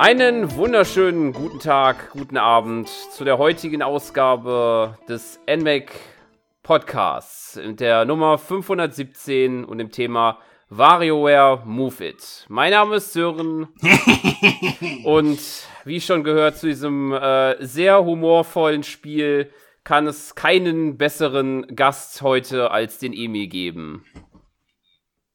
Einen wunderschönen guten Tag, guten Abend zu der heutigen Ausgabe des NMAC Podcasts, der Nummer 517 und dem Thema WarioWare Move It. Mein Name ist Sören und wie schon gehört zu diesem äh, sehr humorvollen Spiel kann es keinen besseren Gast heute als den Emil geben.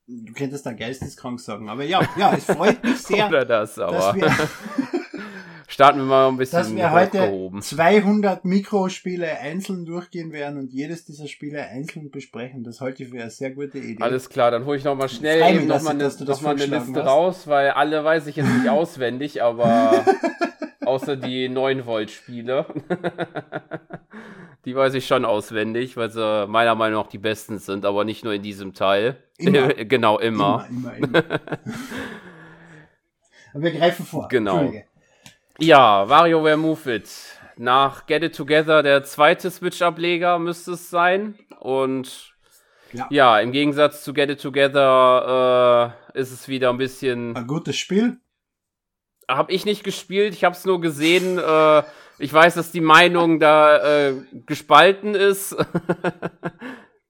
Du könntest da geisteskrank sagen, aber ja, ja, es freut mich sehr, Oder das, aber. Wir, Starten wir mal ein bisschen Dass wir heute 200 Mikrospiele einzeln durchgehen werden und jedes dieser Spiele einzeln besprechen. Das halte ich für eine sehr gute Idee. Alles klar, dann hole ich noch mal schnell eben noch mal, eine, noch mal eine Liste hast. raus, weil alle weiß ich jetzt nicht auswendig, aber außer die 9 Volt Spiele. Die weiß ich schon auswendig, weil sie meiner Meinung nach die besten sind, aber nicht nur in diesem Teil. Immer. genau, immer. Immer, immer, immer. Aber wir greifen vor. Genau. Ja, WarioWare Move It. Nach Get It Together der zweite Switch-Ableger müsste es sein. Und ja. ja. im Gegensatz zu Get It Together äh, ist es wieder ein bisschen. Ein gutes Spiel. Hab ich nicht gespielt, ich hab's nur gesehen. Äh, ich weiß, dass die Meinung da äh, gespalten ist.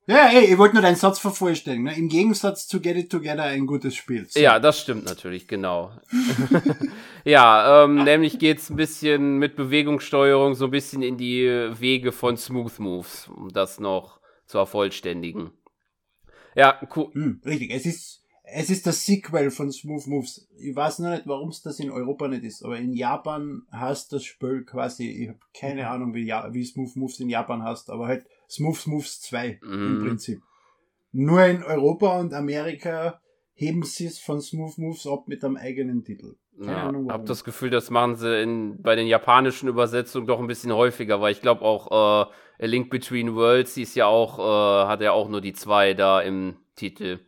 Ja, ey, ich wollte nur deinen Satz vervollständigen. Ne? Im Gegensatz zu Get It Together ein gutes Spiel. So. Ja, das stimmt natürlich, genau. ja, ähm, nämlich geht's ein bisschen mit Bewegungssteuerung so ein bisschen in die Wege von Smooth Moves, um das noch zu vervollständigen. Ja, cool. Hm, richtig, es ist, es ist das Sequel von Smooth Moves. Ich weiß noch nicht, warum es das in Europa nicht ist, aber in Japan heißt das Spiel quasi, ich habe keine Ahnung, wie, wie Smooth Moves in Japan heißt, aber halt Smooth Moves 2 mm. im mhm. Prinzip. Nur in Europa und Amerika heben sie es von Smooth Moves ab mit einem eigenen Titel. Keine ja, Ahnung, hab das Gefühl, das machen sie in, bei den japanischen Übersetzungen doch ein bisschen häufiger, weil ich glaube auch äh, A Link Between Worlds, die ist ja auch, äh, hat ja auch nur die zwei da im Titel.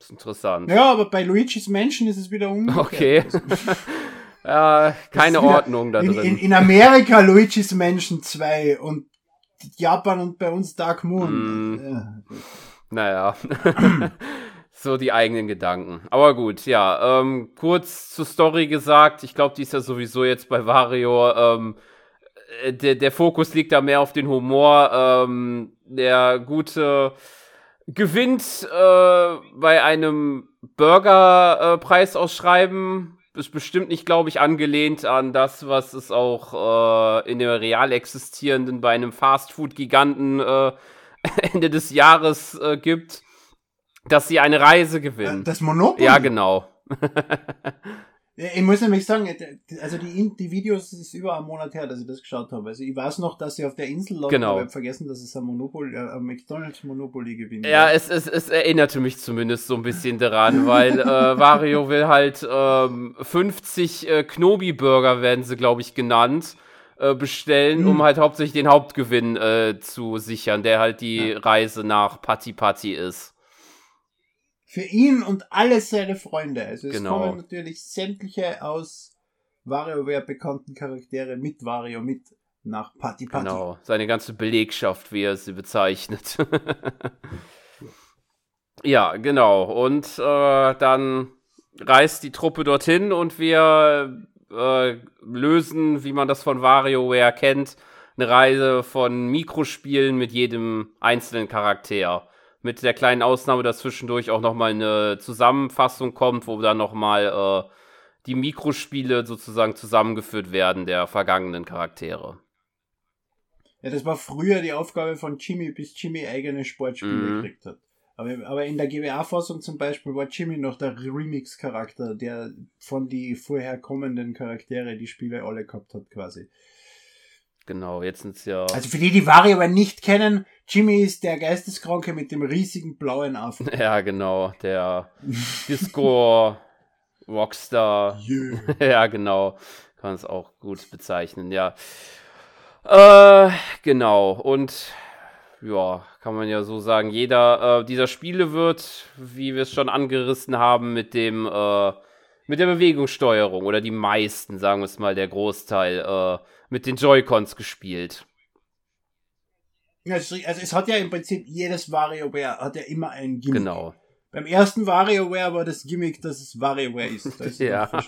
Das ist interessant. Ja, aber bei Luigi's Mansion ist es wieder umgekehrt. Okay. ja, keine Ordnung da drin. In, in, in Amerika Luigi's Mansion 2 und Japan und bei uns Dark Moon. Mm. Ja. Naja. so die eigenen Gedanken. Aber gut, ja. Ähm, kurz zur Story gesagt. Ich glaube, die ist ja sowieso jetzt bei Wario. Ähm, äh, der, der Fokus liegt da mehr auf den Humor. Ähm, der gute gewinnt äh, bei einem Burger-Preisausschreiben. Äh, ist bestimmt nicht, glaube ich, angelehnt an das, was es auch äh, in der real existierenden bei einem Fastfood-Giganten äh, Ende des Jahres äh, gibt, dass sie eine Reise gewinnen. Das Monopoly? Ja, genau. Ich muss nämlich sagen, also die, die Videos ist über einen Monat her, dass ich das geschaut habe. Also ich weiß noch, dass sie auf der Insel laufen, genau. aber ich habe vergessen, dass es ein Monopoly, äh, ein McDonalds Monopoly gewinnt. Ja, es, es, es erinnerte mich zumindest so ein bisschen daran, weil äh, Wario will halt ähm, 50 äh, Knobi-Burger, werden sie, glaube ich, genannt, äh, bestellen, mhm. um halt hauptsächlich den Hauptgewinn äh, zu sichern, der halt die ja. Reise nach Patti Patti ist für ihn und alle seine Freunde. Also es genau. kommen natürlich sämtliche aus WarioWare bekannten Charaktere mit Wario mit nach Party Party. Genau, seine ganze Belegschaft, wie er sie bezeichnet. ja, genau. Und äh, dann reist die Truppe dorthin und wir äh, lösen, wie man das von WarioWare kennt, eine Reise von Mikrospielen mit jedem einzelnen Charakter mit der kleinen Ausnahme, dass zwischendurch auch nochmal eine Zusammenfassung kommt, wo dann nochmal äh, die Mikrospiele sozusagen zusammengeführt werden der vergangenen Charaktere. Ja, das war früher die Aufgabe von Jimmy, bis Jimmy eigene Sportspiele mhm. gekriegt hat. Aber, aber in der GWA-Fassung zum Beispiel war Jimmy noch der Remix-Charakter, der von die vorher kommenden Charaktere die Spiele alle gehabt hat, quasi. Genau, jetzt sind es ja. Also für die, die WarioWare nicht kennen, Jimmy ist der Geisteskranke mit dem riesigen blauen Affen. Ja, genau, der Disco Rockstar. Yeah. ja, genau. Kann es auch gut bezeichnen, ja. Äh, genau. Und ja, kann man ja so sagen, jeder äh, dieser Spiele wird, wie wir es schon angerissen haben, mit dem äh, mit der Bewegungssteuerung oder die meisten, sagen wir es mal, der Großteil äh, mit den Joy-Cons gespielt. Also, also es hat ja im Prinzip jedes WarioWare hat ja immer ein Gimmick. Genau. Beim ersten WarioWare war das Gimmick, dass es WarioWare ist. Das ist ja.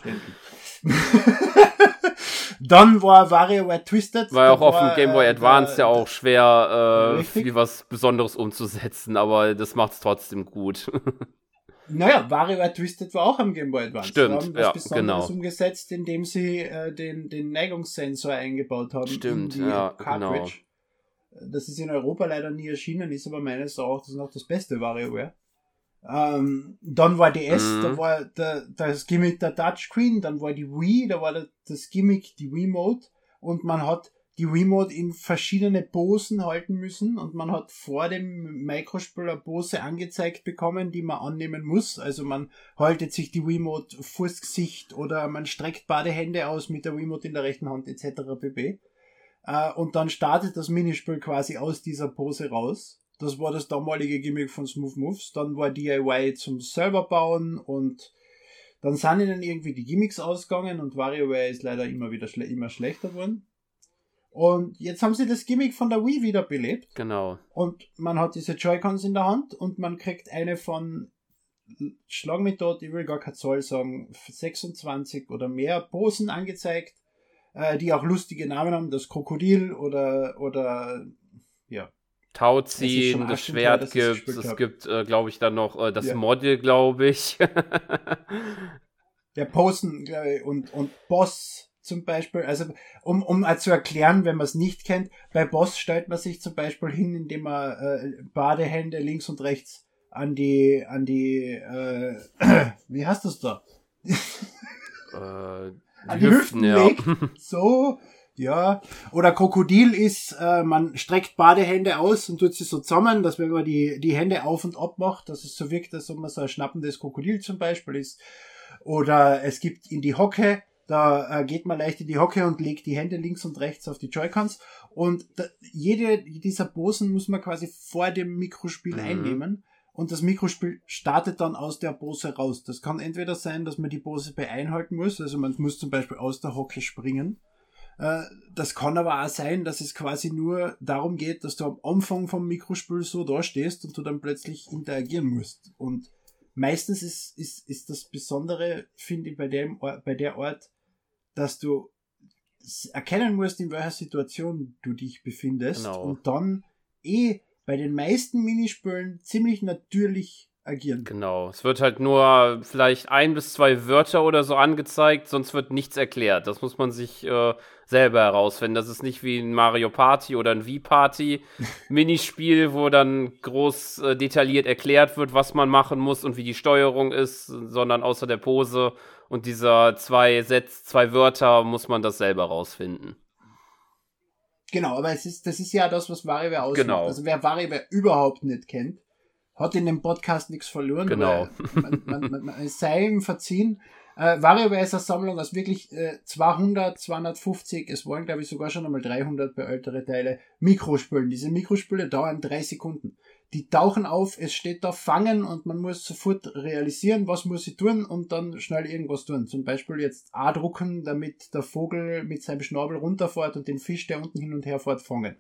Dann war WarioWare Twisted. War ja auch auf dem Game Boy äh, Advance ja auch schwer, äh, viel was Besonderes umzusetzen, aber das macht's trotzdem gut. Naja, WarioWare Twisted war auch am Game Boy Advance. Stimmt, haben was ja, Besonderes genau. umgesetzt, indem sie äh, den, den Neigungssensor eingebaut haben. Stimmt, in die ja, Cartridge. Genau. Das ist in Europa leider nie erschienen, ist aber meines Erachtens noch das beste WarioWare. Ähm, dann war DS, mhm. da war der, das Gimmick der Touchscreen, dann war die Wii, da war das Gimmick die Wii-Mode und man hat die Remote in verschiedene Posen halten müssen und man hat vor dem Microspieler Pose angezeigt bekommen, die man annehmen muss. Also man haltet sich die Remote vors Gesicht oder man streckt beide Hände aus mit der Remote in der rechten Hand etc. pp. Äh, und dann startet das Minispiel quasi aus dieser Pose raus. Das war das damalige Gimmick von Smooth Moves. Dann war DIY zum selber bauen und dann sind ihnen irgendwie die Gimmicks ausgegangen und WarioWare ist leider immer wieder schle immer schlechter geworden. Und jetzt haben sie das Gimmick von der Wii wieder belebt. Genau. Und man hat diese Joy-Cons in der Hand und man kriegt eine von Schlag mich dort, ich will gar keine Zahl sagen, 26 oder mehr Posen angezeigt, äh, die auch lustige Namen haben, das Krokodil oder, oder, ja. Tauziehen, das Schwert gibt es, gibt, äh, glaube ich, dann noch äh, das ja. Model, glaube ich. Der Posen und, und Boss zum Beispiel, also um, um zu erklären, wenn man es nicht kennt, bei Boss stellt man sich zum Beispiel hin, indem man äh, Badehände links und rechts an die, an die, äh, wie heißt das da? äh, an die Hüften, Hüften ja. legt. So, ja. Oder Krokodil ist, äh, man streckt Badehände aus und tut sie so zusammen, dass wenn man die, die Hände auf und ab macht, dass es so wirkt, als ob man so ein schnappendes Krokodil zum Beispiel ist. Oder es gibt in die Hocke, da äh, geht man leicht in die Hocke und legt die Hände links und rechts auf die Joy-Cons. Und da, jede dieser Posen muss man quasi vor dem Mikrospiel mhm. einnehmen. Und das Mikrospiel startet dann aus der Pose raus. Das kann entweder sein, dass man die Pose beeinhalten muss. Also man muss zum Beispiel aus der Hocke springen. Äh, das kann aber auch sein, dass es quasi nur darum geht, dass du am Anfang vom Mikrospiel so dastehst und du dann plötzlich interagieren musst. Und meistens ist, ist, ist das Besondere, finde ich, bei, dem, bei der Art, dass du erkennen musst, in welcher Situation du dich befindest genau. und dann eh bei den meisten Minispielen ziemlich natürlich agieren. Genau. Es wird halt nur vielleicht ein bis zwei Wörter oder so angezeigt, sonst wird nichts erklärt. Das muss man sich äh, selber herausfinden. Das ist nicht wie ein Mario Party oder ein Wii-Party Minispiel, wo dann groß äh, detailliert erklärt wird, was man machen muss und wie die Steuerung ist, sondern außer der Pose und dieser zwei Sätze, zwei Wörter muss man das selber rausfinden. Genau, aber es ist, das ist ja das, was WarioWare ausmacht. Genau. Also wer WarioWare überhaupt nicht kennt, hat in dem Podcast nichts verloren. Genau. Man, man, man, man, sei ihm verziehen. Äh, WarioWare ist eine Sammlung aus wirklich äh, 200, 250, es waren glaube ich sogar schon einmal 300 bei ältere Teile, Mikrospülen. Diese Mikrospüle dauern drei Sekunden die tauchen auf, es steht da fangen und man muss sofort realisieren, was muss ich tun und dann schnell irgendwas tun. Zum Beispiel jetzt A drucken, damit der Vogel mit seinem Schnabel runterfährt und den Fisch, der unten hin und her fährt, fangen.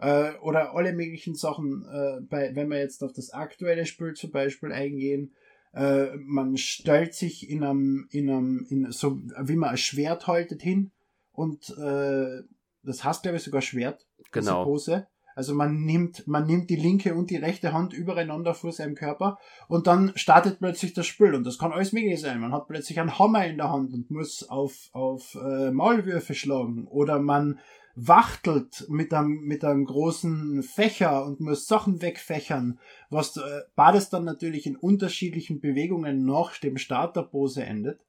Äh, oder alle möglichen Sachen, äh, bei, wenn wir jetzt auf das aktuelle Spiel zum Beispiel eingehen, äh, man stellt sich in einem, in einem, in so wie man ein Schwert haltet hin und äh, das heißt glaube ich sogar Schwert, genau. Pose also man nimmt, man nimmt die linke und die rechte Hand übereinander vor seinem Körper und dann startet plötzlich das Spiel und das kann alles möglich sein. Man hat plötzlich einen Hammer in der Hand und muss auf, auf äh, Maulwürfe schlagen oder man wachtelt mit einem, mit einem großen Fächer und muss Sachen wegfächern, was äh, beides dann natürlich in unterschiedlichen Bewegungen nach dem Start der Pose endet.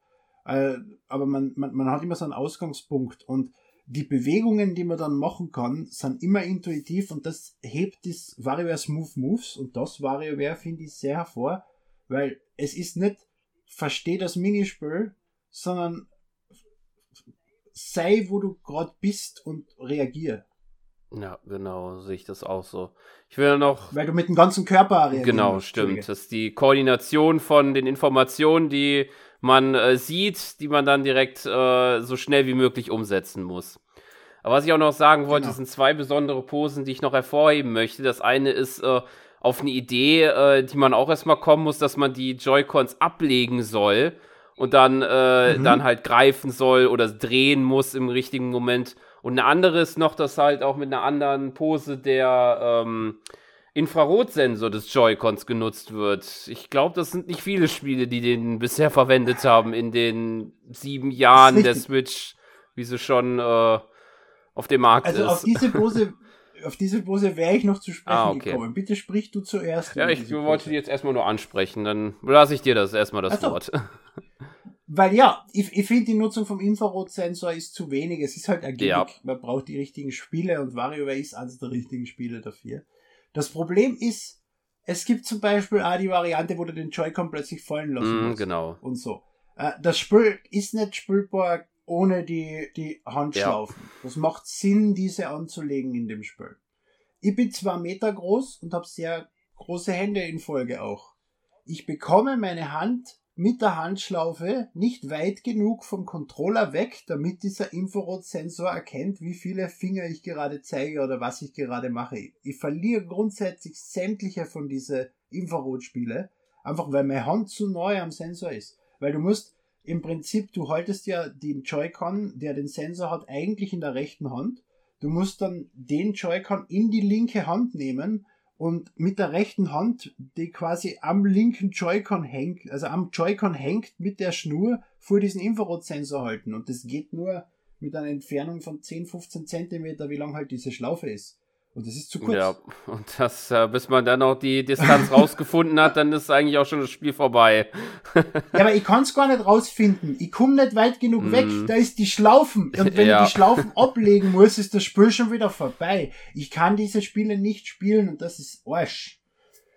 Äh, aber man, man, man hat immer so einen Ausgangspunkt und die Bewegungen, die man dann machen kann, sind immer intuitiv und das hebt das WarioWare Smooth Moves und das WarioWare finde ich sehr hervor, weil es ist nicht versteh das Minispiel, sondern sei, wo du gerade bist und reagier. Ja, genau, sehe ich das auch so. Ich will noch. Weil du mit dem ganzen Körper reagierst. Genau, stimmt. Das ist die Koordination von den Informationen, die man äh, sieht, die man dann direkt äh, so schnell wie möglich umsetzen muss. Aber was ich auch noch sagen wollte, genau. sind zwei besondere Posen, die ich noch hervorheben möchte. Das eine ist äh, auf eine Idee, äh, die man auch erstmal kommen muss, dass man die Joy-Cons ablegen soll und dann, äh, mhm. dann halt greifen soll oder drehen muss im richtigen Moment. Und eine andere ist noch, dass halt auch mit einer anderen Pose der ähm, Infrarotsensor des Joy-Cons genutzt wird. Ich glaube, das sind nicht viele Spiele, die den bisher verwendet haben in den sieben Jahren der Switch, wie sie schon äh, auf dem Markt also ist. Also auf diese Pose auf diese Pose wäre ich noch zu sprechen ah, okay. gekommen. Bitte sprich du zuerst. Ja, ich wollte die jetzt erstmal nur ansprechen, dann lasse ich dir das erstmal das also, Wort. Weil ja, ich, ich finde die Nutzung vom Infrarotsensor ist zu wenig. Es ist halt ergiebig. Ja. Man braucht die richtigen Spiele und WarioWare ist eines der richtigen Spiele dafür. Das Problem ist, es gibt zum Beispiel auch die Variante, wo du den Joy-Con plötzlich fallen lassen mm, musst. Genau. Und so. Äh, das Spiel ist nicht spielbar ohne die, die Handschlaufen. Ja. Das macht Sinn, diese anzulegen in dem Spiel. Ich bin zwei Meter groß und habe sehr große Hände in Folge auch. Ich bekomme meine Hand mit der Handschlaufe nicht weit genug vom Controller weg, damit dieser Infrarotsensor erkennt, wie viele Finger ich gerade zeige oder was ich gerade mache. Ich verliere grundsätzlich sämtliche von diese Infrarotspiele, einfach weil meine Hand zu neu am Sensor ist. Weil du musst im Prinzip, du haltest ja den Joy-Con, der den Sensor hat, eigentlich in der rechten Hand. Du musst dann den Joy-Con in die linke Hand nehmen und mit der rechten Hand, die quasi am linken Joy-Con hängt, also am Joy-Con hängt, mit der Schnur vor diesen Infrarotsensor halten. Und das geht nur mit einer Entfernung von 10, 15 Zentimeter, wie lang halt diese Schlaufe ist. Und das ist zu kurz. Ja, und das, äh, bis man dann auch die Distanz rausgefunden hat, dann ist eigentlich auch schon das Spiel vorbei. ja, aber ich kann es gar nicht rausfinden. Ich komme nicht weit genug mm. weg. Da ist die Schlaufen. Und wenn ja. ich die Schlaufen ablegen muss, ist das Spiel schon wieder vorbei. Ich kann diese Spiele nicht spielen und das ist Arsch.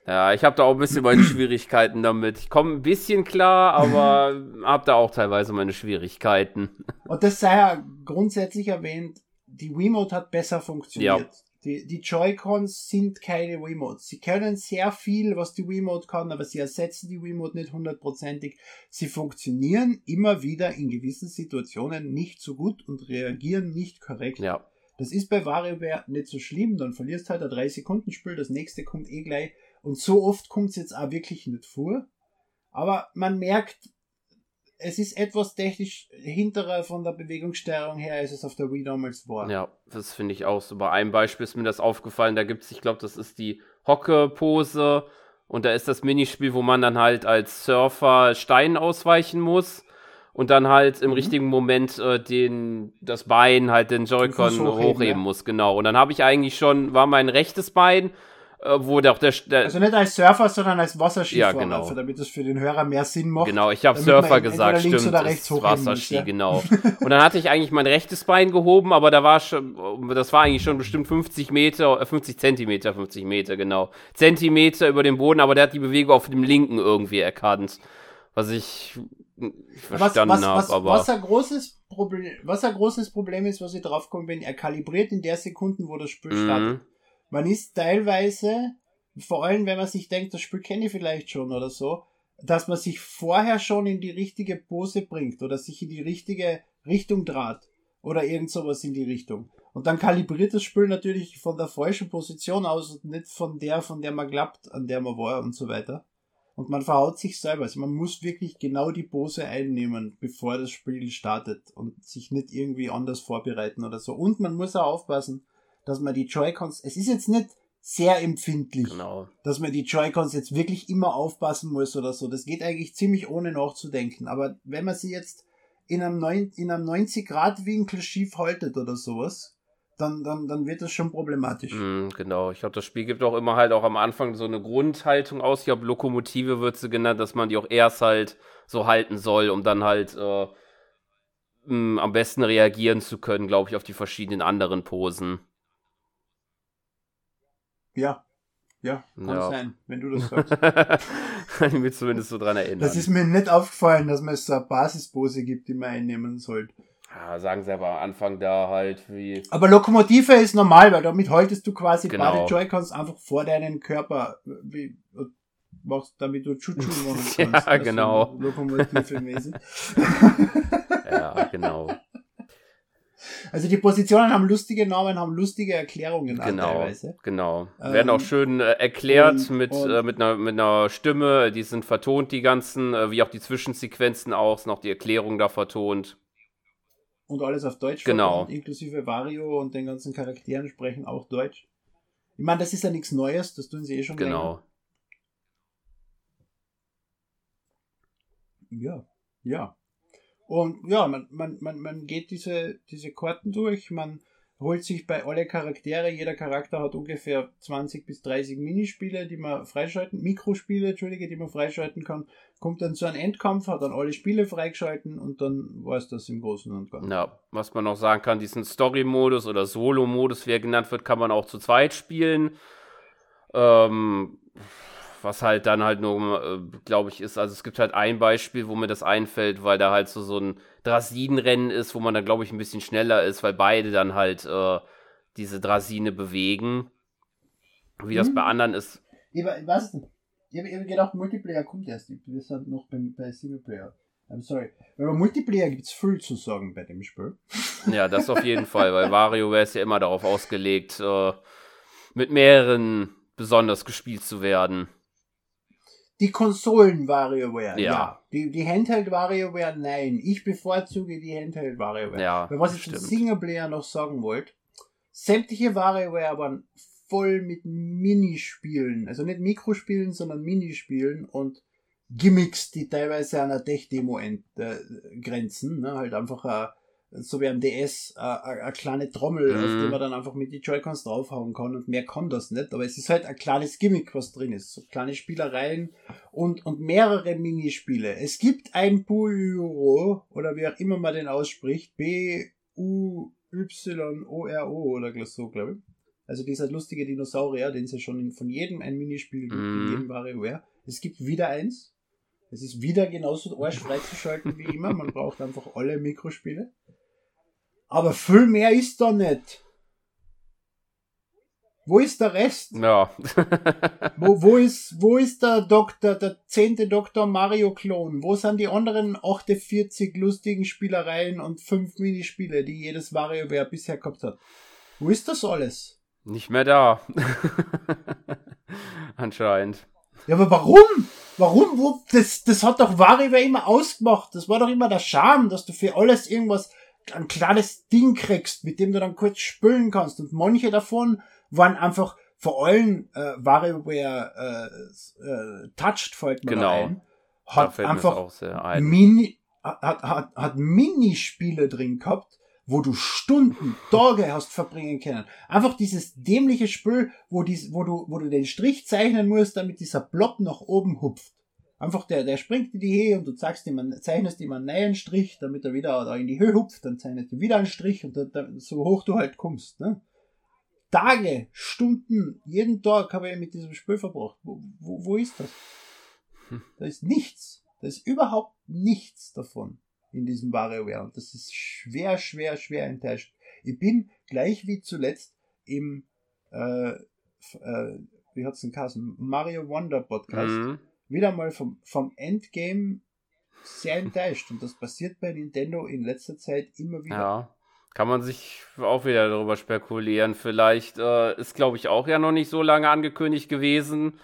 Ja, ich habe da auch ein bisschen meine Schwierigkeiten damit. Ich komme ein bisschen klar, aber habe da auch teilweise meine Schwierigkeiten. Und das sei ja grundsätzlich erwähnt, die Wiimote hat besser funktioniert. Ja. Die, die Joy-Cons sind keine Wiimotes. Sie können sehr viel, was die Wiimote kann, aber sie ersetzen die Wiimote nicht hundertprozentig. Sie funktionieren immer wieder in gewissen Situationen nicht so gut und reagieren nicht korrekt. Ja. Das ist bei WarioWare nicht so schlimm, dann verlierst halt ein 3 Sekunden Spiel, das nächste kommt eh gleich. Und so oft kommt es jetzt auch wirklich nicht vor. Aber man merkt, es ist etwas technisch hinterer von der Bewegungssteuerung her, als es auf der Wii damals war. Ja, das finde ich auch so. Bei einem Beispiel ist mir das aufgefallen, da gibt es, ich glaube, das ist die Hocke-Pose und da ist das Minispiel, wo man dann halt als Surfer Steinen ausweichen muss und dann halt im mhm. richtigen Moment äh, den, das Bein, halt den Joy-Con hochheben, hochheben ja. muss, genau. Und dann habe ich eigentlich schon, war mein rechtes Bein wo der, der, der, Also nicht als Surfer, sondern als Wasserskifahrer, ja, genau. damit es für den Hörer mehr Sinn macht. Genau, ich habe Surfer gesagt, stimmt, oder rechts Wasserski, ja? genau. Und dann hatte ich eigentlich mein rechtes Bein gehoben, aber da war schon, das war eigentlich schon bestimmt 50 Meter, 50 äh, Zentimeter, 50 Meter, genau. Zentimeter über dem Boden, aber der hat die Bewegung auf dem linken irgendwie erkannt. Was ich verstanden habe, aber. Was ein großes Problem, was ein großes Problem ist, was ich drauf komme, wenn er kalibriert in der Sekunden, wo das Spiel mhm. startet man ist teilweise, vor allem wenn man sich denkt, das Spiel kenne ich vielleicht schon oder so, dass man sich vorher schon in die richtige Pose bringt oder sich in die richtige Richtung draht oder irgend sowas in die Richtung. Und dann kalibriert das Spiel natürlich von der falschen Position aus und nicht von der, von der man glaubt, an der man war und so weiter. Und man verhaut sich selber. Also man muss wirklich genau die Pose einnehmen, bevor das Spiel startet und sich nicht irgendwie anders vorbereiten oder so. Und man muss auch aufpassen, dass man die Joy-Cons, es ist jetzt nicht sehr empfindlich, genau. dass man die Joy-Cons jetzt wirklich immer aufpassen muss oder so. Das geht eigentlich ziemlich ohne nachzudenken. Aber wenn man sie jetzt in einem, 9, in einem 90-Grad-Winkel schief haltet oder sowas, dann, dann, dann wird das schon problematisch. Mm, genau, ich glaube, das Spiel gibt auch immer halt auch am Anfang so eine Grundhaltung aus. Ich glaube, Lokomotive wird sie genannt, dass man die auch erst halt so halten soll, um dann halt äh, mh, am besten reagieren zu können, glaube ich, auf die verschiedenen anderen Posen. Ja. Ja, kann ja. sein, wenn du das sagst. ich mich zumindest so dran erinnern. Das ist mir nicht aufgefallen, dass man so eine Basispose gibt, die man einnehmen sollte. Ja, sagen sie aber am Anfang da halt wie. Aber Lokomotive ist normal, weil damit haltest du quasi genau. beide Joy-Cons einfach vor deinen Körper, wie, machst, damit du Chuchu machen kannst. ja, also genau. Lokomotive mäßig. ja, genau. Also die Positionen haben lustige Namen, haben lustige Erklärungen genau, teilweise. Genau. Ähm, Werden auch schön äh, erklärt und, mit, und, äh, mit, einer, mit einer Stimme. Die sind vertont, die ganzen, äh, wie auch die Zwischensequenzen auch, sind auch die Erklärung da vertont. Und alles auf Deutsch genau. vertont, inklusive Vario und den ganzen Charakteren sprechen auch Deutsch. Ich meine, das ist ja nichts Neues, das tun sie eh schon Genau. Länger. Ja, ja. Und ja, man, man, man, man geht diese, diese Karten durch, man holt sich bei alle Charaktere, jeder Charakter hat ungefähr 20 bis 30 Minispiele, die man freischalten, Mikrospiele, Entschuldige, die man freischalten kann, kommt dann zu einem Endkampf, hat dann alle Spiele freigeschalten und dann war es das im Großen und Ganzen. Ja, was man noch sagen kann, diesen Story-Modus oder Solo-Modus, wie er genannt wird, kann man auch zu zweit spielen. Ähm, was halt dann halt nur, äh, glaube ich, ist, also es gibt halt ein Beispiel, wo mir das einfällt, weil da halt so, so ein Drasinenrennen ist, wo man dann, glaube ich, ein bisschen schneller ist, weil beide dann halt äh, diese Drasine bewegen. Wie das bei hm. anderen ist. Ich, weiß nicht. Ich habe gedacht, Multiplayer kommt erst. Wir sind noch beim, bei Singleplayer. I'm sorry. Über Multiplayer gibt es viel zu sagen bei dem Spiel. Ja, das auf jeden Fall, weil Wario wäre es ja immer darauf ausgelegt, äh, mit mehreren besonders gespielt zu werden. Die Konsolen WarioWare, ja. ja. Die, die Handheld WarioWare, nein. Ich bevorzuge die Handheld WarioWare. Ja, Weil was ich zum Singleplayer noch sagen wollte, sämtliche WarioWare waren voll mit Minispielen. Also nicht Mikrospielen, sondern Minispielen und Gimmicks, die teilweise an einer Tech-Demo äh, grenzen. Ne? Halt einfach ein so wie am DS äh, eine kleine Trommel, mhm. auf die man dann einfach mit die Joy-Cons draufhauen kann und mehr kann das nicht. Aber es ist halt ein kleines Gimmick, was drin ist. So kleine Spielereien und, und mehrere Minispiele. Es gibt ein Buiro, oder wie auch immer man den ausspricht, B-U-Y-O-R-O oder so, glaube ich. Also dieser lustige Dinosaurier, den es ja schon von jedem ein Minispiel gibt, mm. in mhm. jedem WarioWare. Es gibt wieder eins. Es ist wieder genauso arschfrei zu schalten wie immer. Man braucht einfach alle Mikrospiele. Aber viel mehr ist da nicht. Wo ist der Rest? Ja. wo, wo, ist, wo ist der Doktor, der zehnte Doktor Mario Klon? Wo sind die anderen 48 lustigen Spielereien und fünf Minispiele, die jedes WarioWare bisher gehabt hat? Wo ist das alles? Nicht mehr da. Anscheinend. Ja, aber warum? Warum? Wo? Das, das hat doch WarioWare immer ausgemacht. Das war doch immer der Charme, dass du für alles irgendwas ein kleines Ding kriegst, mit dem du dann kurz spülen kannst. Und manche davon waren einfach vor allem äh, WarioWare äh, äh, Touched fällt mir genau. ein. Hat einfach ein. Mini, hat, hat, hat Minispiele drin gehabt, wo du Stunden, Tage hast verbringen können. Einfach dieses dämliche Spiel, wo, dies, wo, du, wo du den Strich zeichnen musst, damit dieser Blob nach oben hupft. Einfach der, der springt in die Höhe und du zeigst ihm, zeichnest ihm einen neuen Strich, damit er wieder da in die Höhe hupft, dann zeichnest du wieder einen Strich und da, da, so hoch du halt kommst. Ne? Tage, Stunden, jeden Tag habe ich mit diesem Spiel verbracht. Wo, wo, wo ist das? Da ist nichts. Da ist überhaupt nichts davon in diesem WarioWare. Und das ist schwer, schwer, schwer enttäuscht. Ich bin gleich wie zuletzt im, äh, äh, wie hat's denn geheißen? Mario Wonder Podcast. Mhm wieder mal vom, vom Endgame sehr enttäuscht. Und das passiert bei Nintendo in letzter Zeit immer wieder. Ja. Kann man sich auch wieder darüber spekulieren. Vielleicht äh, ist, glaube ich, auch ja noch nicht so lange angekündigt gewesen.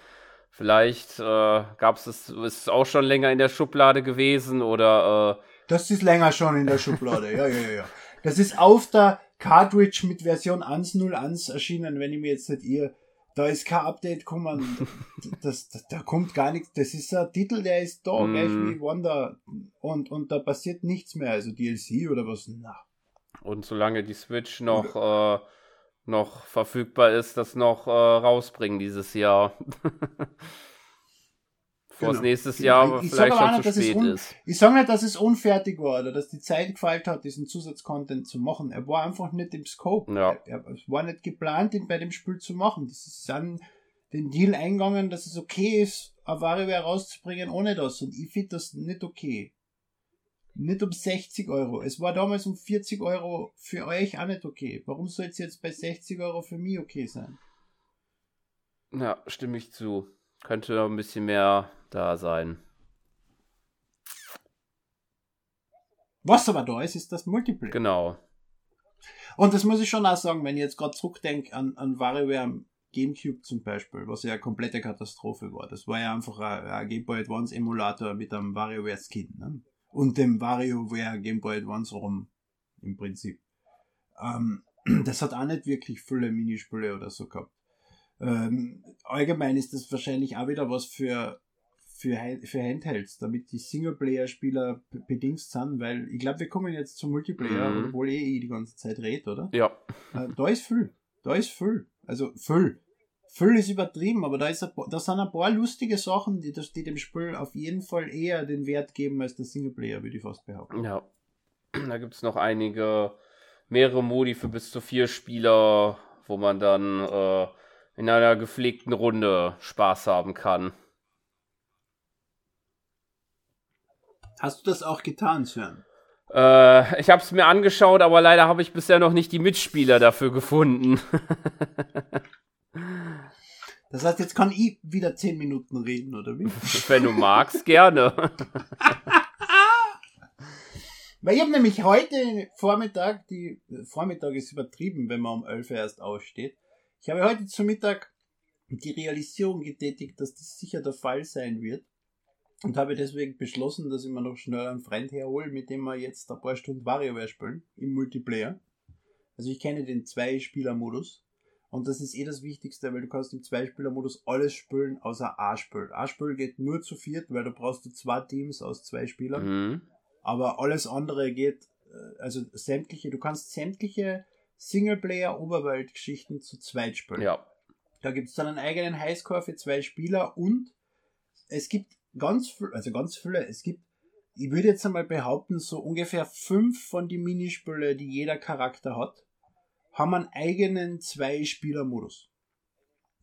Vielleicht äh, gab es es, ist auch schon länger in der Schublade gewesen oder. Äh das ist länger schon in der Schublade, ja, ja, ja. Das ist auf der Cartridge mit Version 1.0.1 erschienen, wenn ich mir jetzt nicht irre da ist kein Update gekommen. Das, das, da kommt gar nichts. Das ist ein Titel, der ist da, mm. gleich wie Wonder. Und, und da passiert nichts mehr. Also DLC oder was? Na. Und solange die Switch noch, äh, noch verfügbar ist, das noch äh, rausbringen dieses Jahr. Bevor genau. es nächstes Jahr ich, ich vielleicht schon nicht, zu spät ist. Ich sage nicht, dass es unfertig war oder dass die Zeit gefeilt hat, diesen Zusatzcontent zu machen. Er war einfach nicht im Scope. Ja. Er, er war nicht geplant, ihn bei dem Spiel zu machen. Das ist dann den Deal eingegangen, dass es okay ist, eine WarioWare rauszubringen ohne das. Und ich finde das nicht okay. Nicht um 60 Euro. Es war damals um 40 Euro für euch auch nicht okay. Warum soll es jetzt bei 60 Euro für mich okay sein? Ja, stimme ich zu. Könnte ein bisschen mehr da sein. Was aber da ist, ist das Multiplayer. Genau. Und das muss ich schon auch sagen, wenn ich jetzt gerade zurückdenke an, an WarioWare Gamecube zum Beispiel, was ja eine komplette Katastrophe war. Das war ja einfach ein, ein Game Boy Advance Emulator mit einem WarioWare Skin. Ne? Und dem WarioWare Game Boy Advance rum im Prinzip. Ähm, das hat auch nicht wirklich viele Minispiele oder so gehabt. Ähm, allgemein ist das wahrscheinlich auch wieder was für, für, für Handhelds, damit die Singleplayer-Spieler bedingt sind, weil ich glaube, wir kommen jetzt zum Multiplayer, mhm. obwohl eh ich die ganze Zeit rede, oder? Ja. Äh, da ist viel. Da ist viel. Also viel. Viel ist übertrieben, aber da, ist ein, da sind ein paar lustige Sachen, die, die dem Spiel auf jeden Fall eher den Wert geben als der Singleplayer, würde ich fast behaupten. Ja. Da gibt es noch einige, mehrere Modi für bis zu vier Spieler, wo man dann äh, in einer gepflegten Runde Spaß haben kann. Hast du das auch getan, Sven? Äh, ich habe es mir angeschaut, aber leider habe ich bisher noch nicht die Mitspieler dafür gefunden. das heißt, jetzt kann ich wieder zehn Minuten reden, oder wie? Wenn du magst, gerne. Weil ich habe nämlich heute Vormittag, die Vormittag ist übertrieben, wenn man um 11 Uhr erst aussteht. Ich habe heute zu Mittag die Realisierung getätigt, dass das sicher der Fall sein wird. Und habe deswegen beschlossen, dass ich mir noch schnell einen Freund herhole, mit dem wir jetzt ein paar Stunden WarioWare spielen, im Multiplayer. Also ich kenne den Zwei-Spieler-Modus. Und das ist eh das Wichtigste, weil du kannst im Zwei-Spieler-Modus alles spielen, außer A-Spiel. A-Spiel geht nur zu viert, weil da brauchst du zwei Teams aus zwei Spielern. Mhm. Aber alles andere geht, äh, also sämtliche, du kannst sämtliche Singleplayer-Oberwelt-Geschichten zu zweit spielen. Ja. Da gibt es dann einen eigenen Highscore für zwei Spieler und es gibt ganz viel, also ganz viele, es gibt, ich würde jetzt einmal behaupten, so ungefähr fünf von den Minispiele, die jeder Charakter hat, haben einen eigenen Zwei-Spieler-Modus.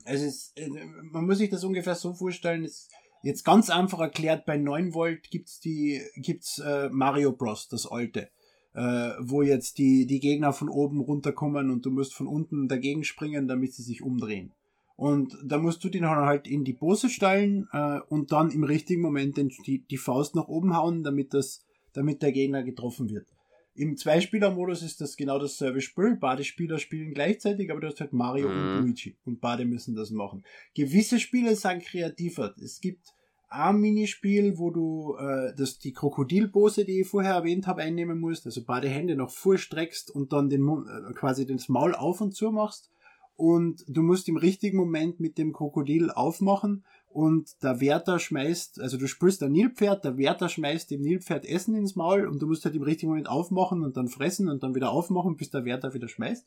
Also es, äh, man muss sich das ungefähr so vorstellen, es, jetzt ganz einfach erklärt, bei 9 Volt gibt's die, gibt's äh, Mario Bros, das alte äh, wo jetzt die, die Gegner von oben runterkommen und du musst von unten dagegen springen, damit sie sich umdrehen. Und da musst du den halt in die Pose stellen äh, und dann im richtigen Moment den, die, die Faust nach oben hauen, damit, das, damit der Gegner getroffen wird. Im Zweispieler-Modus ist das genau dasselbe Spiel. Beide Spieler spielen gleichzeitig, aber du hast halt Mario mhm. und Luigi und beide müssen das machen. Gewisse Spiele sind kreativer. Es gibt ein Minispiel, wo du äh, das, die Krokodilpose, die ich vorher erwähnt habe, einnehmen musst, also beide Hände noch vorstreckst und dann den Mund, äh, quasi das Maul auf und zu machst. Und du musst im richtigen Moment mit dem Krokodil aufmachen und der Wärter schmeißt, also du spürst ein Nilpferd, der Wärter schmeißt dem Nilpferd Essen ins Maul und du musst halt im richtigen Moment aufmachen und dann fressen und dann wieder aufmachen, bis der Wärter wieder schmeißt.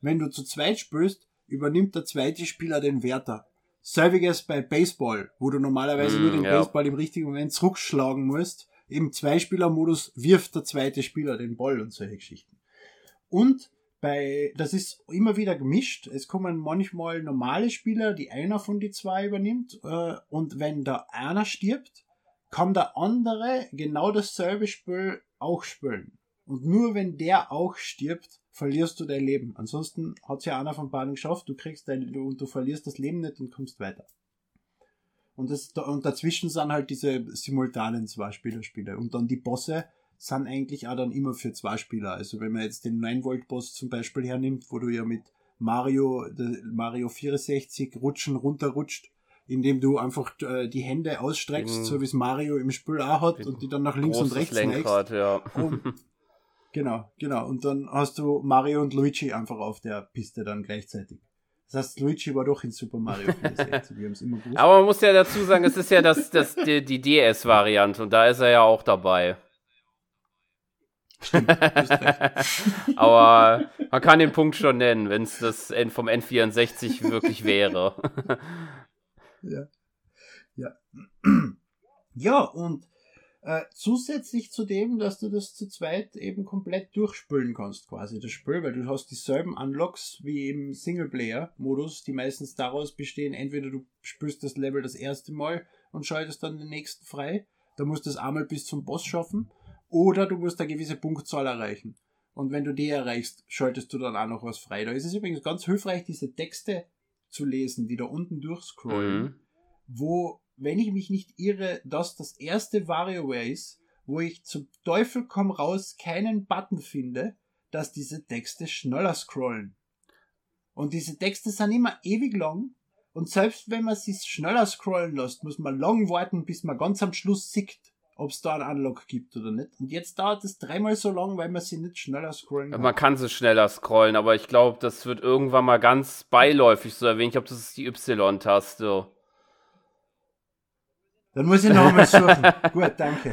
Wenn du zu zweit spürst, übernimmt der zweite Spieler den Wärter. Selbiges bei Baseball, wo du normalerweise mm, nur den ja. Baseball im richtigen Moment zurückschlagen musst. Im Zweispieler-Modus wirft der zweite Spieler den Ball und solche Geschichten. Und bei, das ist immer wieder gemischt. Es kommen manchmal normale Spieler, die einer von die zwei übernimmt. Äh, und wenn da einer stirbt, kann der andere genau dasselbe Spiel auch spielen. Und nur wenn der auch stirbt, verlierst du dein Leben. Ansonsten hat es ja einer von beiden geschafft, du kriegst dein, du, und du verlierst das Leben nicht und kommst weiter. Und, das, und dazwischen sind halt diese simultanen Zwei-Spieler-Spiele. Und dann die Bosse sind eigentlich auch dann immer für zwei Spieler. Also wenn man jetzt den 9-Volt-Boss zum Beispiel hernimmt, wo du ja mit Mario, Mario 64 rutschen, runterrutscht, indem du einfach äh, die Hände ausstreckst, mhm. so wie es Mario im Spiel auch hat, und die dann nach links und rechts Lenkrad, ja. Und, Genau, genau. Und dann hast du Mario und Luigi einfach auf der Piste dann gleichzeitig. Das heißt, Luigi war doch in Super Mario 64. Wir haben es immer gewusst. Aber man muss ja dazu sagen, es ist ja das, das, die, die DS-Variante und da ist er ja auch dabei. Stimmt, Aber man kann den Punkt schon nennen, wenn es das vom N64 wirklich wäre. ja. Ja. Ja, und äh, zusätzlich zu dem, dass du das zu zweit eben komplett durchspülen kannst, quasi das Spiel, weil du hast dieselben Unlocks wie im Singleplayer-Modus, die meistens daraus bestehen, entweder du spürst das Level das erste Mal und schaltest dann den nächsten frei, da musst du es einmal bis zum Boss schaffen, oder du musst eine gewisse Punktzahl erreichen. Und wenn du die erreichst, schaltest du dann auch noch was frei. Da ist es übrigens ganz hilfreich, diese Texte zu lesen, die da unten durchscrollen, mhm. wo wenn ich mich nicht irre, das das erste WarioWare ist, wo ich zum Teufel komm raus keinen Button finde, dass diese Texte schneller scrollen. Und diese Texte sind immer ewig lang. Und selbst wenn man sie schneller scrollen lässt, muss man lang warten, bis man ganz am Schluss sieht, ob es da einen Unlock gibt oder nicht. Und jetzt dauert es dreimal so lang, weil man sie nicht schneller scrollen kann. Man kann sie schneller scrollen, aber ich glaube, das wird irgendwann mal ganz beiläufig so erwähnt. Ich glaube, das ist die Y-Taste. Dann muss ich nochmal suchen. Gut, danke.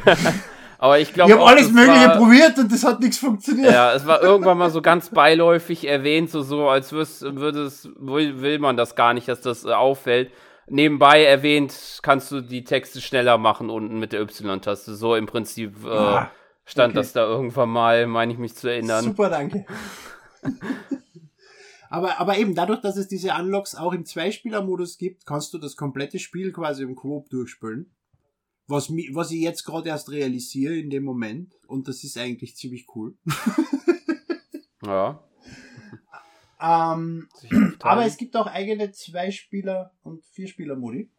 Aber ich glaube. Ich habe alles Mögliche war, probiert und das hat nichts funktioniert. Ja, es war irgendwann mal so ganz beiläufig erwähnt, so, so als würde es, will, will man das gar nicht, dass das äh, auffällt nebenbei erwähnt, kannst du die Texte schneller machen unten mit der Y-Taste. So im Prinzip äh, ah, stand okay. das da irgendwann mal, meine ich mich zu erinnern. Super, danke. aber, aber eben dadurch, dass es diese Unlocks auch im Zweispieler-Modus gibt, kannst du das komplette Spiel quasi im Coop durchspielen. Was, was ich jetzt gerade erst realisiere in dem Moment. Und das ist eigentlich ziemlich cool. ja. Ähm, aber es gibt auch eigene Zwei-Spieler- und Vier-Spieler-Modi.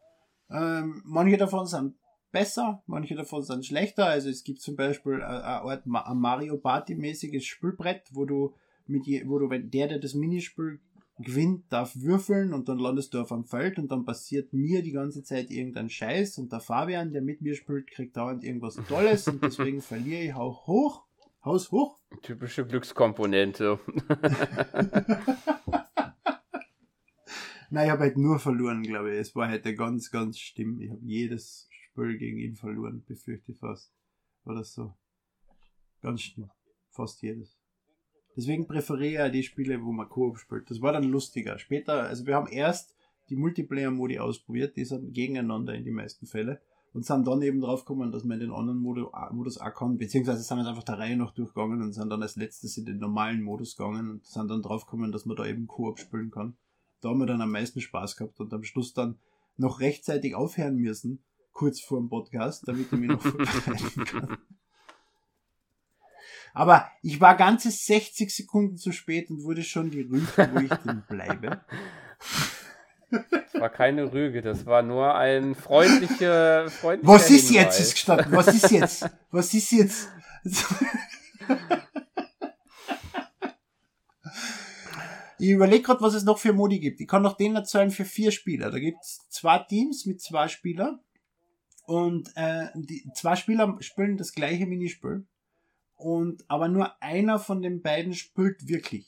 Ähm, manche davon sind besser, manche davon sind schlechter. Also es gibt zum Beispiel eine Art Mario Party-mäßiges Spielbrett, wo du mit je, wo du, wenn der, der das Minispiel gewinnt, darf würfeln und dann landest du auf einem Feld und dann passiert mir die ganze Zeit irgendein Scheiß und der Fabian, der mit mir spielt, kriegt dauernd irgendwas Tolles und deswegen verliere ich auch hoch Haus hoch. Typische Glückskomponente. Nein, ich habe halt nur verloren, glaube ich. Es war heute ganz, ganz schlimm. Ich habe jedes Spiel gegen ihn verloren, befürchte ich fast. Oder so. Ganz schlimm. Fast jedes. Deswegen präferiere ich die Spiele, wo man Koop spielt. Das war dann lustiger. Später, also wir haben erst die Multiplayer-Modi ausprobiert, die sind gegeneinander in die meisten Fälle und sind dann eben drauf gekommen, dass man in den anderen Modus, auch kann, beziehungsweise sind wir einfach der Reihe noch durchgegangen und sind dann als letztes in den normalen Modus gegangen und sind dann drauf gekommen, dass man da eben Koop spielen kann. Da haben wir dann am meisten Spaß gehabt und am Schluss dann noch rechtzeitig aufhören müssen, kurz vor dem Podcast, damit ich mich noch vorbereiten kann. Aber ich war ganze 60 Sekunden zu spät und wurde schon gerügt, wo ich denn bleibe. Das war keine Rüge, das war nur ein freundlicher, freundlicher Was ist Hinweis. jetzt ist gestanden? Was ist jetzt? Was ist jetzt? Ich überlege gerade, was es noch für Modi gibt. Ich kann noch den erzählen für vier Spieler. Da gibt es zwei Teams mit zwei Spielern. Und äh, die zwei Spieler spielen das gleiche Minispiel. Und aber nur einer von den beiden spielt wirklich.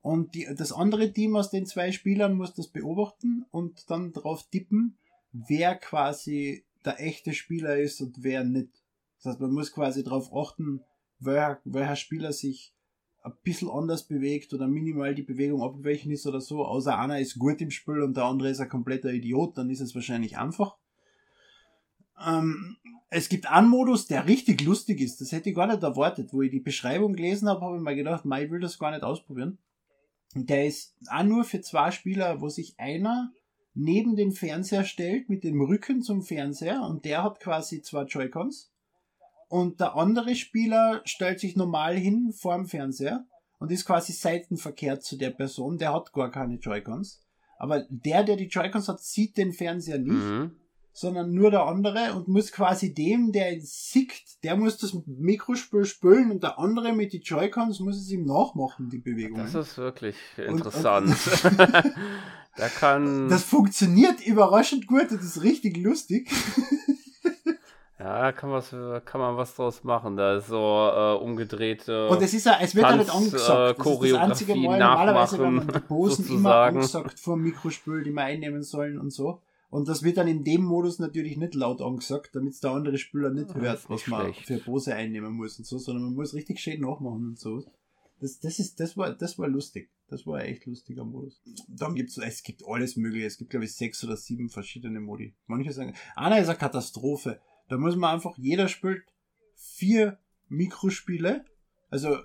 Und die, das andere Team aus den zwei Spielern muss das beobachten und dann drauf tippen, wer quasi der echte Spieler ist und wer nicht. Das heißt, man muss quasi darauf achten, welcher, welcher Spieler sich ein bisschen anders bewegt oder minimal die Bewegung abweichen ist oder so, außer einer ist gut im Spiel und der andere ist ein kompletter Idiot, dann ist es wahrscheinlich einfach. Ähm, es gibt einen Modus, der richtig lustig ist, das hätte ich gar nicht erwartet. Wo ich die Beschreibung gelesen habe, habe ich mir gedacht, ich will das gar nicht ausprobieren. Der ist auch nur für zwei Spieler, wo sich einer neben den Fernseher stellt mit dem Rücken zum Fernseher und der hat quasi zwei Joy-Cons. Und der andere Spieler stellt sich normal hin vor dem Fernseher und ist quasi seitenverkehrt zu der Person, der hat gar keine Joy-Cons. Aber der, der die Joy-Cons hat, sieht den Fernseher nicht. Mhm sondern nur der andere und muss quasi dem, der ihn sieht, der muss das Mikrospiel spülen und der andere mit die Joy-Cons muss es ihm nachmachen, die Bewegung. Das ist wirklich interessant. Und, und da kann. Das funktioniert überraschend gut und ist richtig lustig. Ja, kann, was, kann man was draus machen. Da ist so äh, umgedrehte. Und es ist ja, es wird Tanz, ja nicht angesagt. Das ist das einzige Mal. Normalerweise werden die Posen immer angesagt vor dem Mikrospül, die wir einnehmen sollen und so. Und das wird dann in dem Modus natürlich nicht laut angesagt, damit der andere Spieler nicht ja, hört, was man schlecht. für Pose einnehmen muss und so, sondern man muss richtig schön nachmachen und so. Das, das ist, das war, das war lustig. Das war ein echt lustiger Modus. Dann gibt's, es gibt alles mögliche. Es gibt, glaube ich, sechs oder sieben verschiedene Modi. Manche sagen, einer ist eine Katastrophe. Da muss man einfach, jeder spielt vier Mikrospiele, also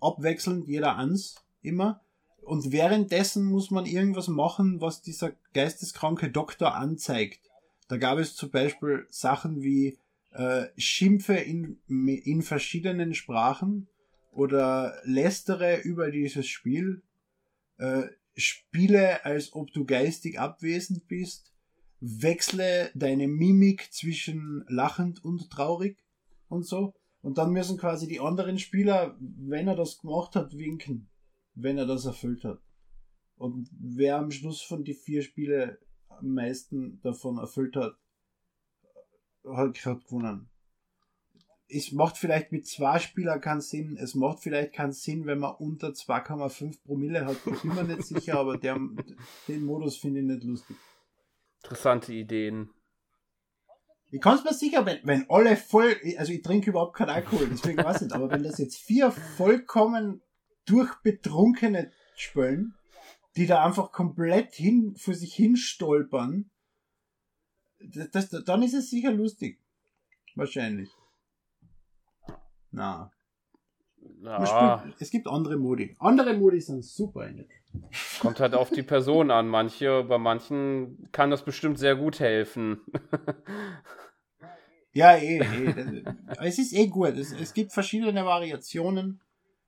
abwechselnd jeder ans, immer. Und währenddessen muss man irgendwas machen, was dieser geisteskranke Doktor anzeigt. Da gab es zum Beispiel Sachen wie äh, Schimpfe in, in verschiedenen Sprachen oder lästere über dieses Spiel, äh, spiele, als ob du geistig abwesend bist, wechsle deine Mimik zwischen lachend und traurig und so. Und dann müssen quasi die anderen Spieler, wenn er das gemacht hat, winken, wenn er das erfüllt hat. Und wer am Schluss von die vier Spiele am meisten davon erfüllt hat, hat, hat gewonnen. Es macht vielleicht mit zwei Spielern keinen Sinn. Es macht vielleicht keinen Sinn, wenn man unter 2,5 Promille hat. Ich bin mir nicht sicher, aber der, den Modus finde ich nicht lustig. Interessante Ideen. Ich kann es mir sicher, wenn, wenn alle voll, also ich trinke überhaupt keinen Alkohol, deswegen weiß ich nicht, aber wenn das jetzt vier vollkommen durchbetrunkene spülen, die da einfach komplett hin, für sich hinstolpern, das, das, dann ist es sicher lustig. Wahrscheinlich. Na. Ja. Spielt, es gibt andere Modi. Andere Modi sind super in Kommt halt auf die Person an. Manche, bei manchen kann das bestimmt sehr gut helfen. ja, eh, eh. es ist eh gut. Es, es gibt verschiedene Variationen.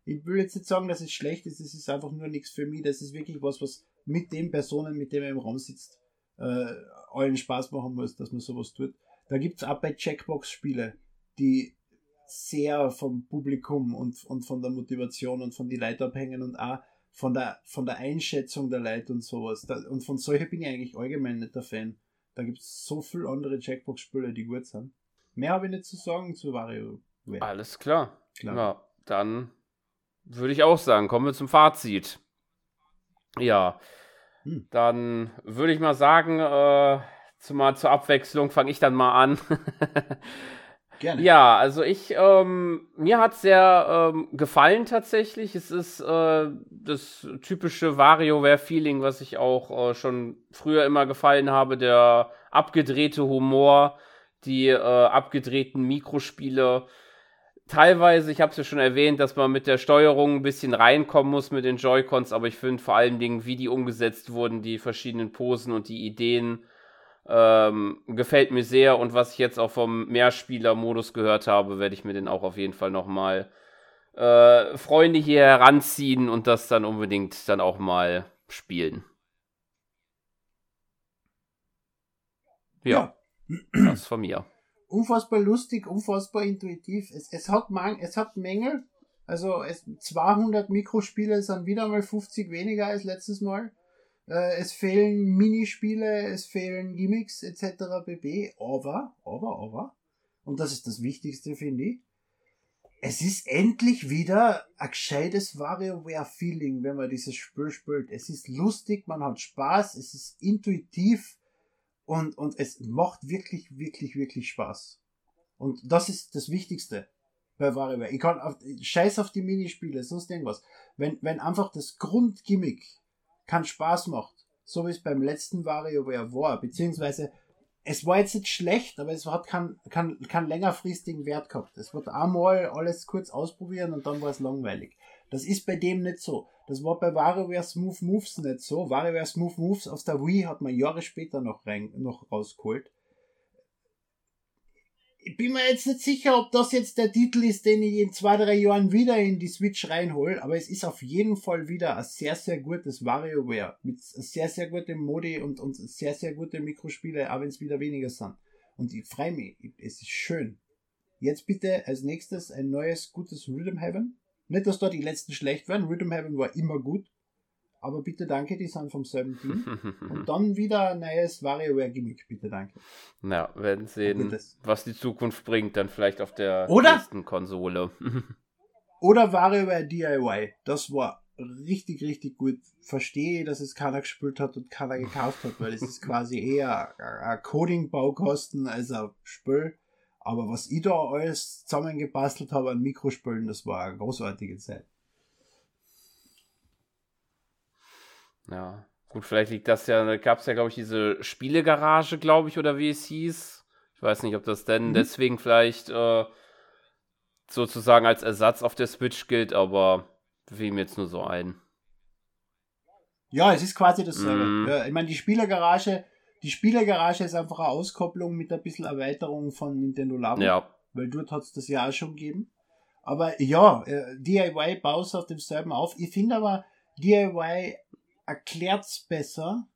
Ich will jetzt nicht sagen, dass es schlecht ist. Es ist einfach nur nichts für mich. Das ist wirklich was, was mit den Personen, mit denen man im Raum sitzt, äh, allen Spaß machen muss, dass man sowas tut. Da gibt es auch bei Checkbox-Spiele, die sehr vom Publikum und, und von der Motivation und von die Leute abhängen und auch von der, von der Einschätzung der Leute und sowas. Da, und von solchen bin ich eigentlich allgemein nicht der Fan. Da gibt es so viele andere Checkbox-Spiele, die gut sind. Mehr habe ich nicht zu sagen zu Wario. Alles klar. klar. Ja, dann würde ich auch sagen, kommen wir zum Fazit. Ja, hm. dann würde ich mal sagen, äh, zumal zur Abwechslung fange ich dann mal an. Gerne. Ja, also ich, ähm, mir hat es sehr ähm, gefallen tatsächlich. Es ist äh, das typische WarioWare-Feeling, was ich auch äh, schon früher immer gefallen habe. Der abgedrehte Humor, die äh, abgedrehten Mikrospiele. Teilweise, ich habe es ja schon erwähnt, dass man mit der Steuerung ein bisschen reinkommen muss mit den Joy-Cons, aber ich finde vor allen Dingen, wie die umgesetzt wurden, die verschiedenen Posen und die Ideen ähm, gefällt mir sehr und was ich jetzt auch vom Mehrspieler-Modus gehört habe, werde ich mir den auch auf jeden Fall nochmal äh, Freunde hier heranziehen und das dann unbedingt dann auch mal spielen. Ja, ja. das von mir. Unfassbar lustig, unfassbar intuitiv. Es, es, hat, man, es hat Mängel. Also es, 200 Mikrospiele sind wieder mal 50 weniger als letztes Mal. Äh, es fehlen Minispiele, es fehlen Gimmicks etc. bb. Aber, aber, aber, und das ist das Wichtigste, finde ich, es ist endlich wieder ein gescheites WarioWare-Feeling, wenn man dieses Spiel spielt. Es ist lustig, man hat Spaß, es ist intuitiv und, und es macht wirklich, wirklich, wirklich Spaß. Und das ist das Wichtigste bei WarioWare. Ich kann auf, scheiß auf die Minispiele, sonst irgendwas. Wenn, wenn einfach das Grundgimmick keinen Spaß macht. So wie es beim letzten WarioWare war. Beziehungsweise, es war jetzt nicht schlecht, aber es hat keinen, keinen, keinen längerfristigen Wert gehabt. Es wird einmal alles kurz ausprobieren und dann war es langweilig. Das ist bei dem nicht so. Das war bei WarioWare Smooth Moves nicht so. WarioWare Smooth Moves aus der Wii hat man Jahre später noch, rein, noch rausgeholt ich bin mir jetzt nicht sicher, ob das jetzt der Titel ist, den ich in zwei, drei Jahren wieder in die Switch reinhole, aber es ist auf jeden Fall wieder ein sehr, sehr gutes WarioWare mit sehr, sehr gutem Modi und, und sehr, sehr gute Mikrospiele, auch wenn es wieder weniger sind. Und ich freue mich, es ist schön. Jetzt bitte als nächstes ein neues, gutes Rhythm Heaven. Nicht, dass dort die letzten schlecht werden, Rhythm Heaven war immer gut, aber bitte danke, die sind vom selben Team. Und dann wieder ein neues WarioWare-Gimmick, bitte danke. Na, werden sehen, was die Zukunft bringt, dann vielleicht auf der oder, nächsten Konsole. oder WarioWare DIY, das war richtig, richtig gut. Verstehe, dass es keiner gespielt hat und keiner gekauft hat, weil es ist quasi eher ein Coding-Baukosten als ein Spiel. Aber was ich da alles zusammengebastelt habe an Mikrospielen, das war eine großartige Zeit. Ja. Gut, vielleicht liegt das ja, da gab es ja, glaube ich, diese Spielegarage, glaube ich, oder wie es hieß. Ich weiß nicht, ob das denn mhm. deswegen vielleicht äh, sozusagen als Ersatz auf der Switch gilt, aber fiel mir jetzt nur so ein. Ja, es ist quasi dasselbe. Mhm. Ja, ich meine, die Spielergarage, die Spielergarage ist einfach eine Auskopplung mit ein bisschen Erweiterung von Nintendo Labo. Ja. Weil dort hat es das ja auch schon gegeben. Aber ja, äh, DIY baust auf demselben auf. Ich finde aber, DIY erklärt's besser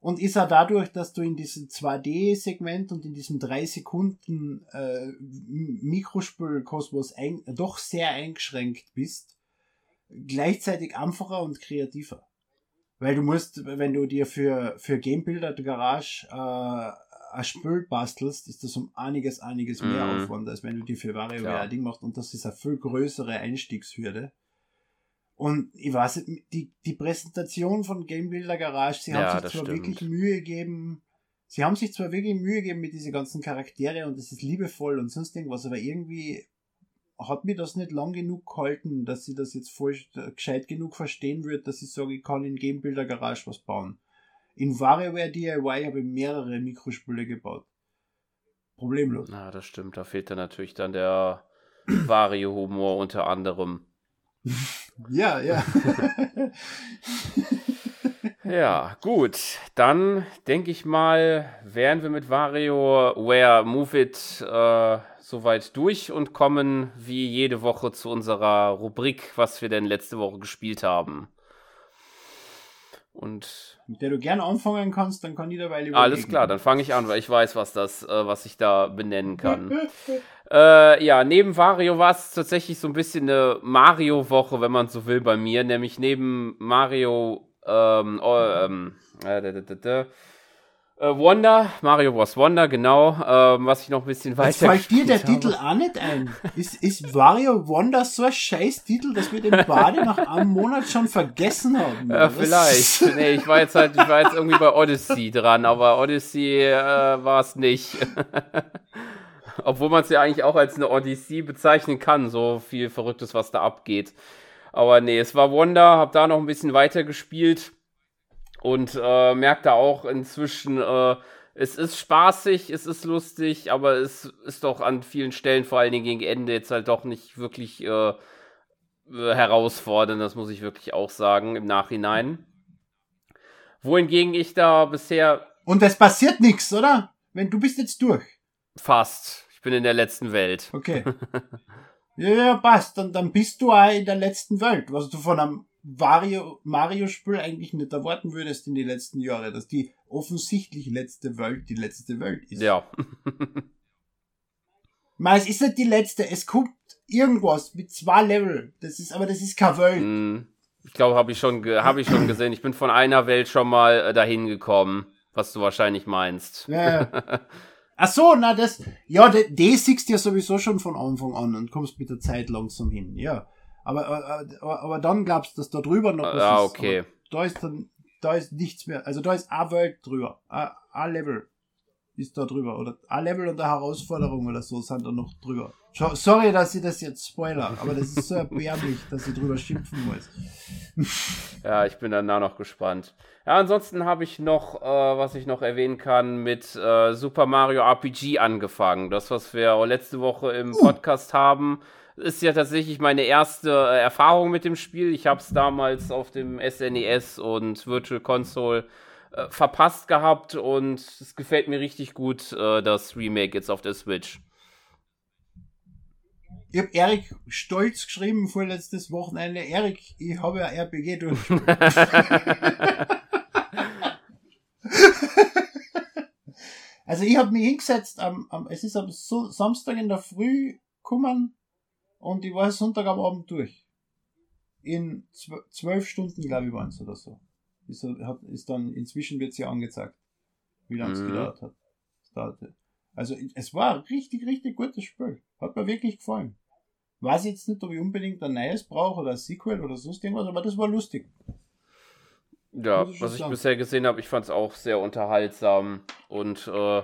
und ist auch dadurch, dass du in diesem 2D-Segment und in diesem 3 Sekunden äh, Mikrospülkosmos doch sehr eingeschränkt bist, gleichzeitig einfacher und kreativer. Weil du musst, wenn du dir für, für Gamebuilder Garage äh, ein Spül bastelst, ist das um einiges, einiges mehr mhm. Aufwand, als wenn du dir für WarioWare ein Ding machst. Und das ist eine viel größere Einstiegshürde. Und ich weiß nicht, die, die Präsentation von Game Builder Garage, sie ja, haben sich zwar stimmt. wirklich Mühe gegeben, sie haben sich zwar wirklich Mühe gegeben mit diesen ganzen Charaktere und es ist liebevoll und sonst irgendwas, aber irgendwie hat mir das nicht lang genug gehalten, dass sie das jetzt voll gescheit genug verstehen wird, dass ich sage, ich kann in Game Builder Garage was bauen. In WarioWare DIY habe ich mehrere Mikrospüle gebaut. Problemlos. Na, das stimmt. Da fehlt dann natürlich dann der Wario-Humor unter anderem. Ja, ja. ja, gut. Dann denke ich mal, wären wir mit WarioWare Move It äh, soweit durch und kommen wie jede Woche zu unserer Rubrik, was wir denn letzte Woche gespielt haben. Und mit der du gerne anfangen kannst, dann kann ich dabei überlegen. Alles klar, dann fange ich an, weil ich weiß, was das, äh, was ich da benennen kann. äh, ja, neben Wario war es tatsächlich so ein bisschen eine Mario-Woche, wenn man so will, bei mir. Nämlich neben Mario ähm, oh, ähm, äh, äh, Wonder, Mario Bros. Wonder, genau, ähm, was ich noch ein bisschen weiter. fällt dir der habe. Titel auch nicht ein? Ist, ist Mario Wonder so ein scheiß Titel, dass wir den Bade nach einem Monat schon vergessen haben? Ja, vielleicht. nee, ich war jetzt halt, ich war jetzt irgendwie bei Odyssey dran, aber Odyssey äh, war es nicht. Obwohl man es ja eigentlich auch als eine Odyssey bezeichnen kann, so viel Verrücktes, was da abgeht. Aber nee, es war Wonder, hab da noch ein bisschen weiter gespielt und äh, merkt da auch inzwischen, äh, es ist spaßig, es ist lustig, aber es ist doch an vielen Stellen, vor allen Dingen gegen Ende, jetzt halt doch nicht wirklich äh, herausfordernd, das muss ich wirklich auch sagen im Nachhinein. Wohingegen ich da bisher. Und es passiert nichts, oder? Wenn du bist jetzt durch. Fast. Ich bin in der letzten Welt. Okay. ja, ja, passt. Und dann bist du auch in der letzten Welt, was du von einem Mario, Mario-Spiel eigentlich nicht erwarten würdest in die letzten Jahre, dass die offensichtlich letzte Welt die letzte Welt ist. Ja. Mal, es ist nicht die letzte, es kommt irgendwas mit zwei Level. Das ist, aber das ist keine Welt. Mm, ich glaube, habe ich schon, habe ich schon gesehen. Ich bin von einer Welt schon mal äh, dahin gekommen, was du wahrscheinlich meinst. Ja. Ach so, na das, ja, das siehst du ja sowieso schon von Anfang an und kommst mit der Zeit langsam hin, ja. Aber, aber, aber dann glaubst du, dass da drüber noch ah, ist. okay. Aber da ist dann, da ist nichts mehr. Also da ist Welt drüber. Ein Level ist da drüber. Oder ein Level und eine Herausforderung oder so sind da noch drüber. Sorry, dass ich das jetzt spoiler, aber das ist so erbärmlich, dass ich drüber schimpfen muss. ja, ich bin dann da noch gespannt. Ja, ansonsten habe ich noch, äh, was ich noch erwähnen kann, mit äh, Super Mario RPG angefangen. Das, was wir letzte Woche im uh. Podcast haben ist ja tatsächlich meine erste äh, Erfahrung mit dem Spiel. Ich habe es damals auf dem SNES e und Virtual Console äh, verpasst gehabt und es gefällt mir richtig gut, äh, das Remake jetzt auf der Switch. Ich habe Erik stolz geschrieben vorletztes Wochenende. Erik, ich habe ja RPG durch. also ich habe mich hingesetzt, am, am, es ist am so Samstag in der Früh gekommen und ich war Sonntag am Abend durch. In zwölf Stunden, glaube ich, waren es oder so. Ist, hat, ist dann, inzwischen wird es ja angezeigt, wie lange es mhm. gedauert hat. Dauerte. Also es war ein richtig, richtig gutes Spiel. Hat mir wirklich gefallen. Weiß jetzt nicht, ob ich unbedingt ein neues brauche oder ein Sequel oder sonst irgendwas, aber das war lustig. Ja, was ich sagen. bisher gesehen habe, ich fand es auch sehr unterhaltsam und äh,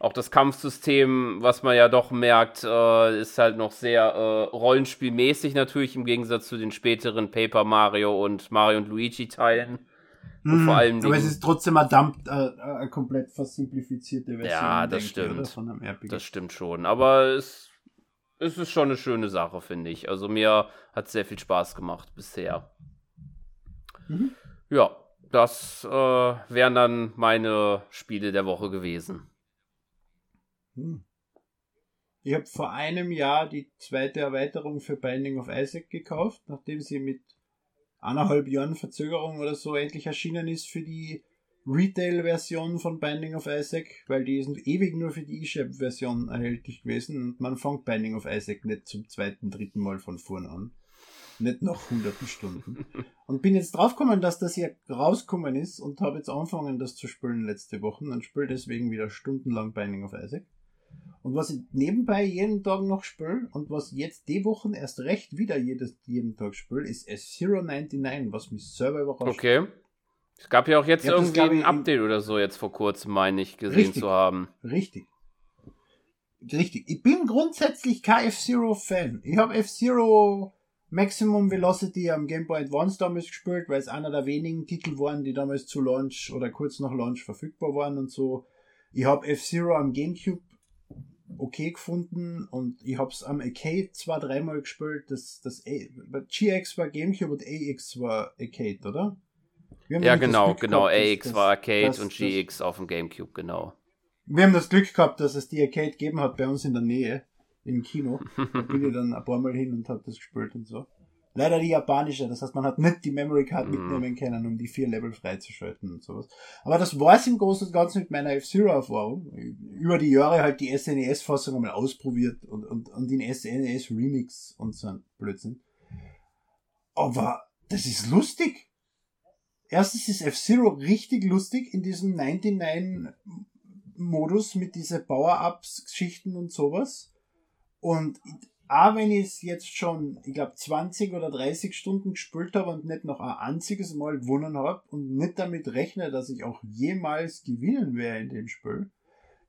auch das Kampfsystem, was man ja doch merkt, äh, ist halt noch sehr äh, rollenspielmäßig natürlich im Gegensatz zu den späteren Paper Mario und Mario und Luigi Teilen. Mhm, vor allem aber es ist trotzdem verdammt äh, eine komplett versimplifizierte Version. Ja, das stimmt. Das stimmt schon. Aber es, es ist schon eine schöne Sache, finde ich. Also mir hat sehr viel Spaß gemacht bisher. Mhm. Ja, das äh, wären dann meine Spiele der Woche gewesen. Hm. Ich habe vor einem Jahr die zweite Erweiterung für Binding of Isaac gekauft, nachdem sie mit anderthalb Jahren Verzögerung oder so endlich erschienen ist für die Retail-Version von Binding of Isaac, weil die sind ewig nur für die eShop-Version erhältlich gewesen und man fängt Binding of Isaac nicht zum zweiten, dritten Mal von vorn an. Nicht nach hunderten Stunden. Und bin jetzt draufgekommen, dass das hier rausgekommen ist und habe jetzt angefangen, das zu spielen letzte Woche und spiele deswegen wieder stundenlang Binding of Isaac. Und was ich nebenbei jeden Tag noch spiele und was jetzt die Wochen erst recht wieder jedes, jeden Tag spiele, ist S0 99, was mich selber überrascht. Okay. Es gab ja auch jetzt ja, irgendwie ein Update oder so jetzt vor kurzem, meine ich, gesehen richtig, zu haben. Richtig. Richtig. Ich bin grundsätzlich kein F-Zero-Fan. Ich habe F-Zero Maximum Velocity am Game Boy Advance damals gespielt, weil es einer der wenigen Titel waren, die damals zu Launch oder kurz nach Launch verfügbar waren und so. Ich habe F-Zero am Gamecube okay gefunden und ich habe es am Arcade zwei, dreimal gespielt. Das, das A GX war Gamecube und AX war Arcade, oder? Ja, genau, genau. Gehabt, AX das, war Arcade das, und GX auf dem Gamecube, genau. Wir haben das Glück gehabt, dass es die Arcade gegeben hat bei uns in der Nähe, im Kino. Da bin ich dann ein paar Mal hin und habe das gespielt und so. Leider die japanische, das heißt, man hat nicht die Memory Card mhm. mitnehmen können, um die vier Level freizuschalten und sowas. Aber das war es im Großen und Ganzen mit meiner F-Zero-Erfahrung. Über die Jahre halt die SNES-Fassung einmal ausprobiert und, und, und den SNES-Remix und so ein Blödsinn. Aber das ist lustig. Erstens ist F-Zero richtig lustig in diesem 99-Modus mit diese Power-Ups-Geschichten und sowas. Und auch wenn ich es jetzt schon, ich glaube, 20 oder 30 Stunden gespielt habe und nicht noch ein einziges Mal gewonnen habe und nicht damit rechne, dass ich auch jemals gewinnen werde in dem Spiel.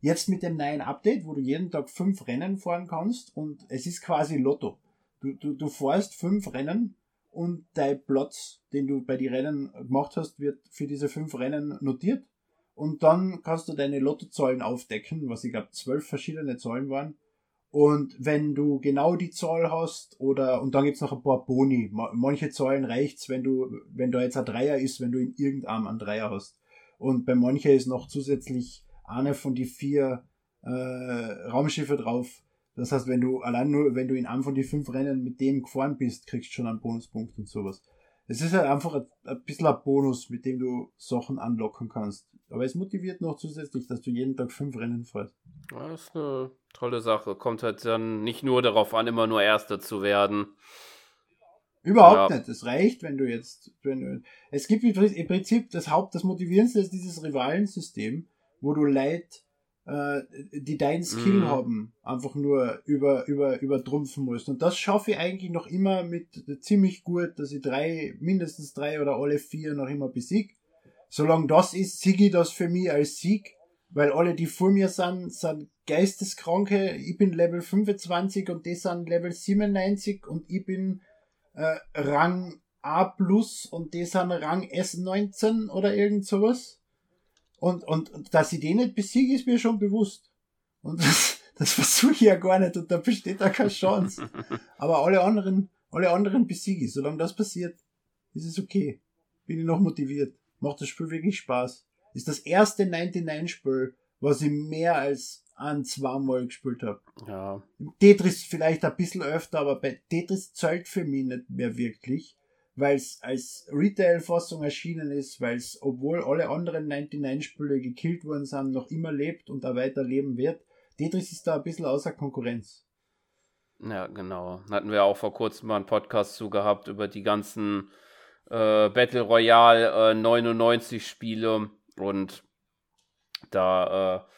Jetzt mit dem neuen Update, wo du jeden Tag fünf Rennen fahren kannst und es ist quasi Lotto. Du, du, du fährst fünf Rennen und dein Platz, den du bei den Rennen gemacht hast, wird für diese fünf Rennen notiert. Und dann kannst du deine Lottozahlen aufdecken, was ich glaube zwölf verschiedene Zahlen waren und wenn du genau die Zahl hast, oder, und dann gibt's noch ein paar Boni. Manche Zahlen reicht's, wenn du, wenn da jetzt ein Dreier ist, wenn du in irgendeinem einen Dreier hast. Und bei manchen ist noch zusätzlich eine von die vier äh, Raumschiffe drauf. Das heißt, wenn du allein nur, wenn du in einem von die fünf Rennen mit dem gefahren bist, kriegst du schon einen Bonuspunkt und sowas. Es ist halt einfach ein, ein bisschen ein Bonus, mit dem du Sachen anlocken kannst. Aber es motiviert noch zusätzlich, dass du jeden Tag fünf Rennen fährst. Das ist eine tolle Sache. Kommt halt dann nicht nur darauf an, immer nur Erster zu werden. Überhaupt ja. nicht. Es reicht, wenn du jetzt, wenn du, es gibt im Prinzip das Haupt, das Motivierendste ist dieses Rivalensystem, wo du Leid, äh, die deinen Skill mhm. haben, einfach nur über, über, übertrumpfen musst. Und das schaffe ich eigentlich noch immer mit ziemlich gut, dass ich drei, mindestens drei oder alle vier noch immer besieg. Solange das ist, siege ich das für mich als Sieg weil alle, die vor mir sind, sind Geisteskranke. Ich bin Level 25 und die sind Level 97 und ich bin äh, Rang A plus und die sind Rang S19 oder irgend sowas. Und, und, und dass ich den nicht besiege, ist mir schon bewusst. Und das, das versuche ich ja gar nicht und da besteht da keine Chance. Aber alle anderen, alle anderen besiege ich. Solange das passiert, ist es okay. Bin ich noch motiviert. Macht das Spiel wirklich Spaß ist das erste 99-Spiel, was ich mehr als ein, zweimal gespielt habe. Ja. Tetris vielleicht ein bisschen öfter, aber bei Tetris zählt für mich nicht mehr wirklich, weil es als Retail-Fassung erschienen ist, weil es, obwohl alle anderen 99-Spiele gekillt worden sind, noch immer lebt und auch weiter leben wird. Tetris ist da ein bisschen außer Konkurrenz. Ja, genau. Hatten wir auch vor kurzem mal einen Podcast zu gehabt über die ganzen äh, Battle Royale äh, 99 Spiele und da, äh,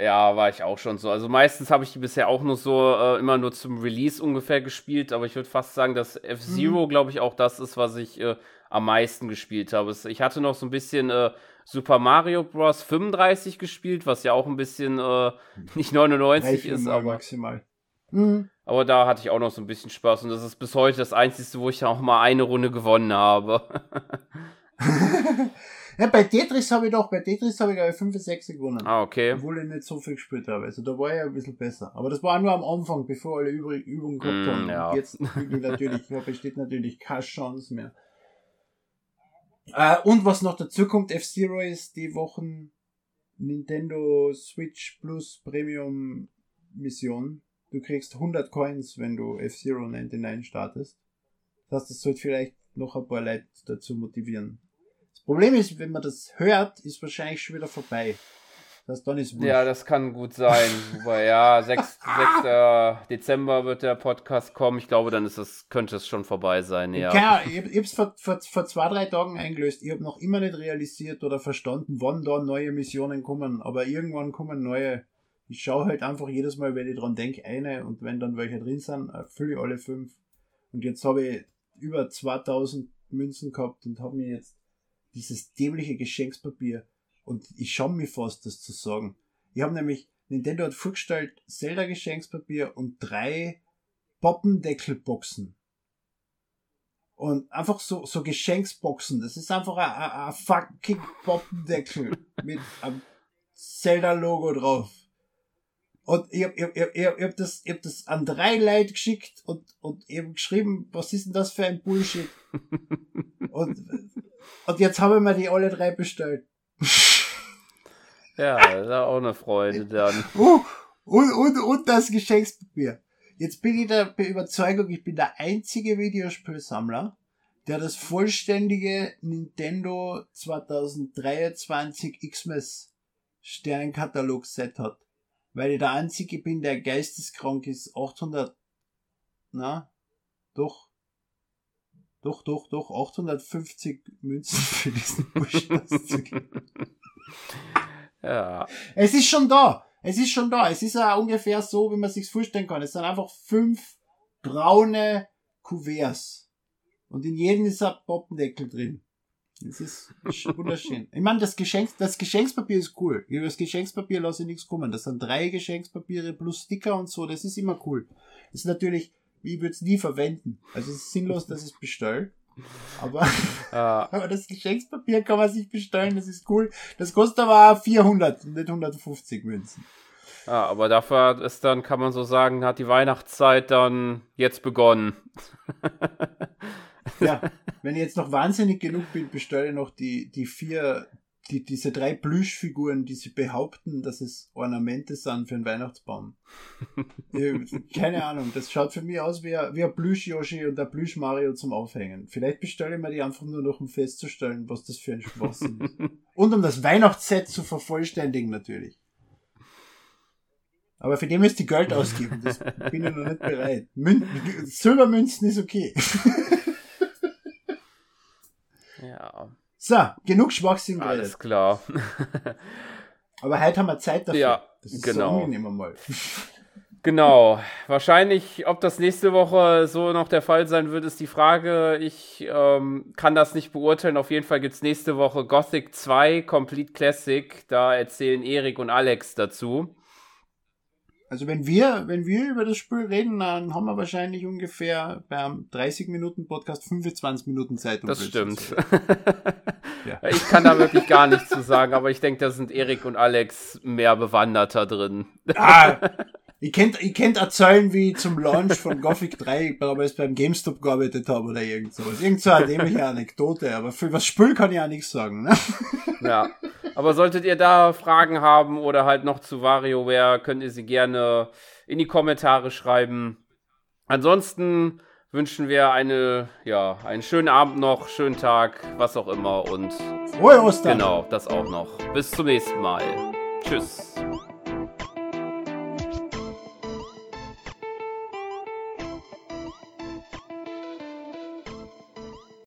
ja, war ich auch schon so. Also meistens habe ich die bisher auch nur so äh, immer nur zum Release ungefähr gespielt, aber ich würde fast sagen, dass F-Zero, mhm. glaube ich, auch das ist, was ich äh, am meisten gespielt habe. Ich hatte noch so ein bisschen äh, Super Mario Bros. 35 gespielt, was ja auch ein bisschen äh, nicht 99 ist, aber maximal. Mhm. Aber da hatte ich auch noch so ein bisschen Spaß und das ist bis heute das Einzige, wo ich auch mal eine Runde gewonnen habe. Ja, bei Tetris habe ich doch, bei Tetris habe ich glaube ich 5, 6 gewonnen. Ah, okay. Obwohl ich nicht so viel gespielt habe. Also da war ich ein bisschen besser. Aber das war nur am Anfang, bevor alle Übrig Übungen gehabt mm, haben. Ja. Jetzt natürlich, da besteht natürlich keine Chance mehr. Äh, und was noch dazu kommt, F-Zero ist die Wochen Nintendo Switch Plus Premium Mission. Du kriegst 100 Coins, wenn du F-Zero 99 startest. Das heißt, das sollte vielleicht noch ein paar Leute dazu motivieren. Das Problem ist, wenn man das hört, ist wahrscheinlich schon wieder vorbei. Das dann ist wurscht. Ja, das kann gut sein. Wobei, ja, 6, 6. Dezember wird der Podcast kommen. Ich glaube, dann ist es, könnte es schon vorbei sein, ja. ja ich, ich hab's vor, vor, vor zwei, drei Tagen eingelöst. Ich habe noch immer nicht realisiert oder verstanden, wann da neue Missionen kommen. Aber irgendwann kommen neue. Ich schaue halt einfach jedes Mal, wenn ich dran denke, eine und wenn dann welche drin sind, fülle ich alle fünf. Und jetzt habe ich über 2000 Münzen gehabt und habe mir jetzt dieses dämliche Geschenkspapier und ich schaue mir fast, das zu sagen. Ich habe nämlich, Nintendo hat vorgestellt, Zelda-Geschenkspapier und drei Poppendeckelboxen. Und einfach so, so Geschenksboxen. Das ist einfach ein, ein fucking Poppendeckel mit einem Zelda-Logo drauf. Und ich hab, ich, hab, ich, hab, ich hab das, ich hab das an drei Leute geschickt und, und eben geschrieben, was ist denn das für ein Bullshit? und, und jetzt habe ich mir die alle drei bestellt. Ja, das ist auch eine Freude dann. Uh, und, und, und das Geschenkspapier. Jetzt bin ich der Überzeugung, ich bin der einzige Videospielsammler, der das vollständige Nintendo 2023 Xmas Sternenkatalog Set hat. Weil ich der einzige bin, der geisteskrank ist, 800, na, doch, doch, doch, doch, 850 Münzen für diesen Busch auszugeben. Ja. Es ist schon da. Es ist schon da. Es ist ja ungefähr so, wie man sich vorstellen kann. Es sind einfach fünf braune Kuverts. Und in jedem ist ein Poppendeckel drin. Das ist wunderschön. Ich meine, das, Geschenks, das Geschenkspapier ist cool. Über das Geschenkspapier lasse ich nichts kommen. Das sind drei Geschenkspapiere plus Sticker und so. Das ist immer cool. Das ist natürlich, ich würde es nie verwenden. Also es ist sinnlos, dass ich es bestelle. Aber, ja. aber das Geschenkspapier kann man sich bestellen, das ist cool. Das kostet aber 400, nicht 150 Münzen. Ja, aber dafür ist dann, kann man so sagen, hat die Weihnachtszeit dann jetzt begonnen. ja, wenn ich jetzt noch wahnsinnig genug bin, bestelle ich noch die, die vier die, diese drei Plüschfiguren, die sie behaupten, dass es Ornamente sind für einen Weihnachtsbaum. Keine Ahnung, das schaut für mich aus wie ein, wie ein Plüsch-Yoshi und ein Plüsch-Mario zum Aufhängen. Vielleicht bestelle ich mir die einfach nur noch, um festzustellen, was das für ein Spaß ist. und um das Weihnachtsset zu vervollständigen natürlich. Aber für den müsst ihr Geld ausgeben, das bin ich noch nicht bereit. Mün Silbermünzen ist okay. Ja. So, genug Schwachsinn Alles klar. Aber heute haben wir Zeit dafür. Ja, das ist genau. so angenehm mal. Genau. Wahrscheinlich, ob das nächste Woche so noch der Fall sein wird, ist die Frage. Ich ähm, kann das nicht beurteilen. Auf jeden Fall gibt es nächste Woche Gothic 2 Complete Classic. Da erzählen Erik und Alex dazu. Also wenn wir, wenn wir über das Spiel reden, dann haben wir wahrscheinlich ungefähr beim 30 Minuten Podcast 25 Minuten Zeit. Um das stimmt. ja. Ich kann da wirklich gar nichts zu sagen, aber ich denke, da sind Erik und Alex mehr bewanderter drin. Ah, ich kennt, ich kennt erzählen, wie ich zum Launch von Gothic 3 damals beim GameStop gearbeitet habe oder irgend sowas. Irgend so eine dämliche Anekdote, aber für was Spiel kann ich auch nichts sagen. Ne? Ja. Aber solltet ihr da Fragen haben oder halt noch zu WarioWare, könnt ihr sie gerne in die Kommentare schreiben. Ansonsten wünschen wir eine, ja, einen schönen Abend noch, schönen Tag, was auch immer und Frohe Ostern. Genau, das auch noch. Bis zum nächsten Mal. Tschüss.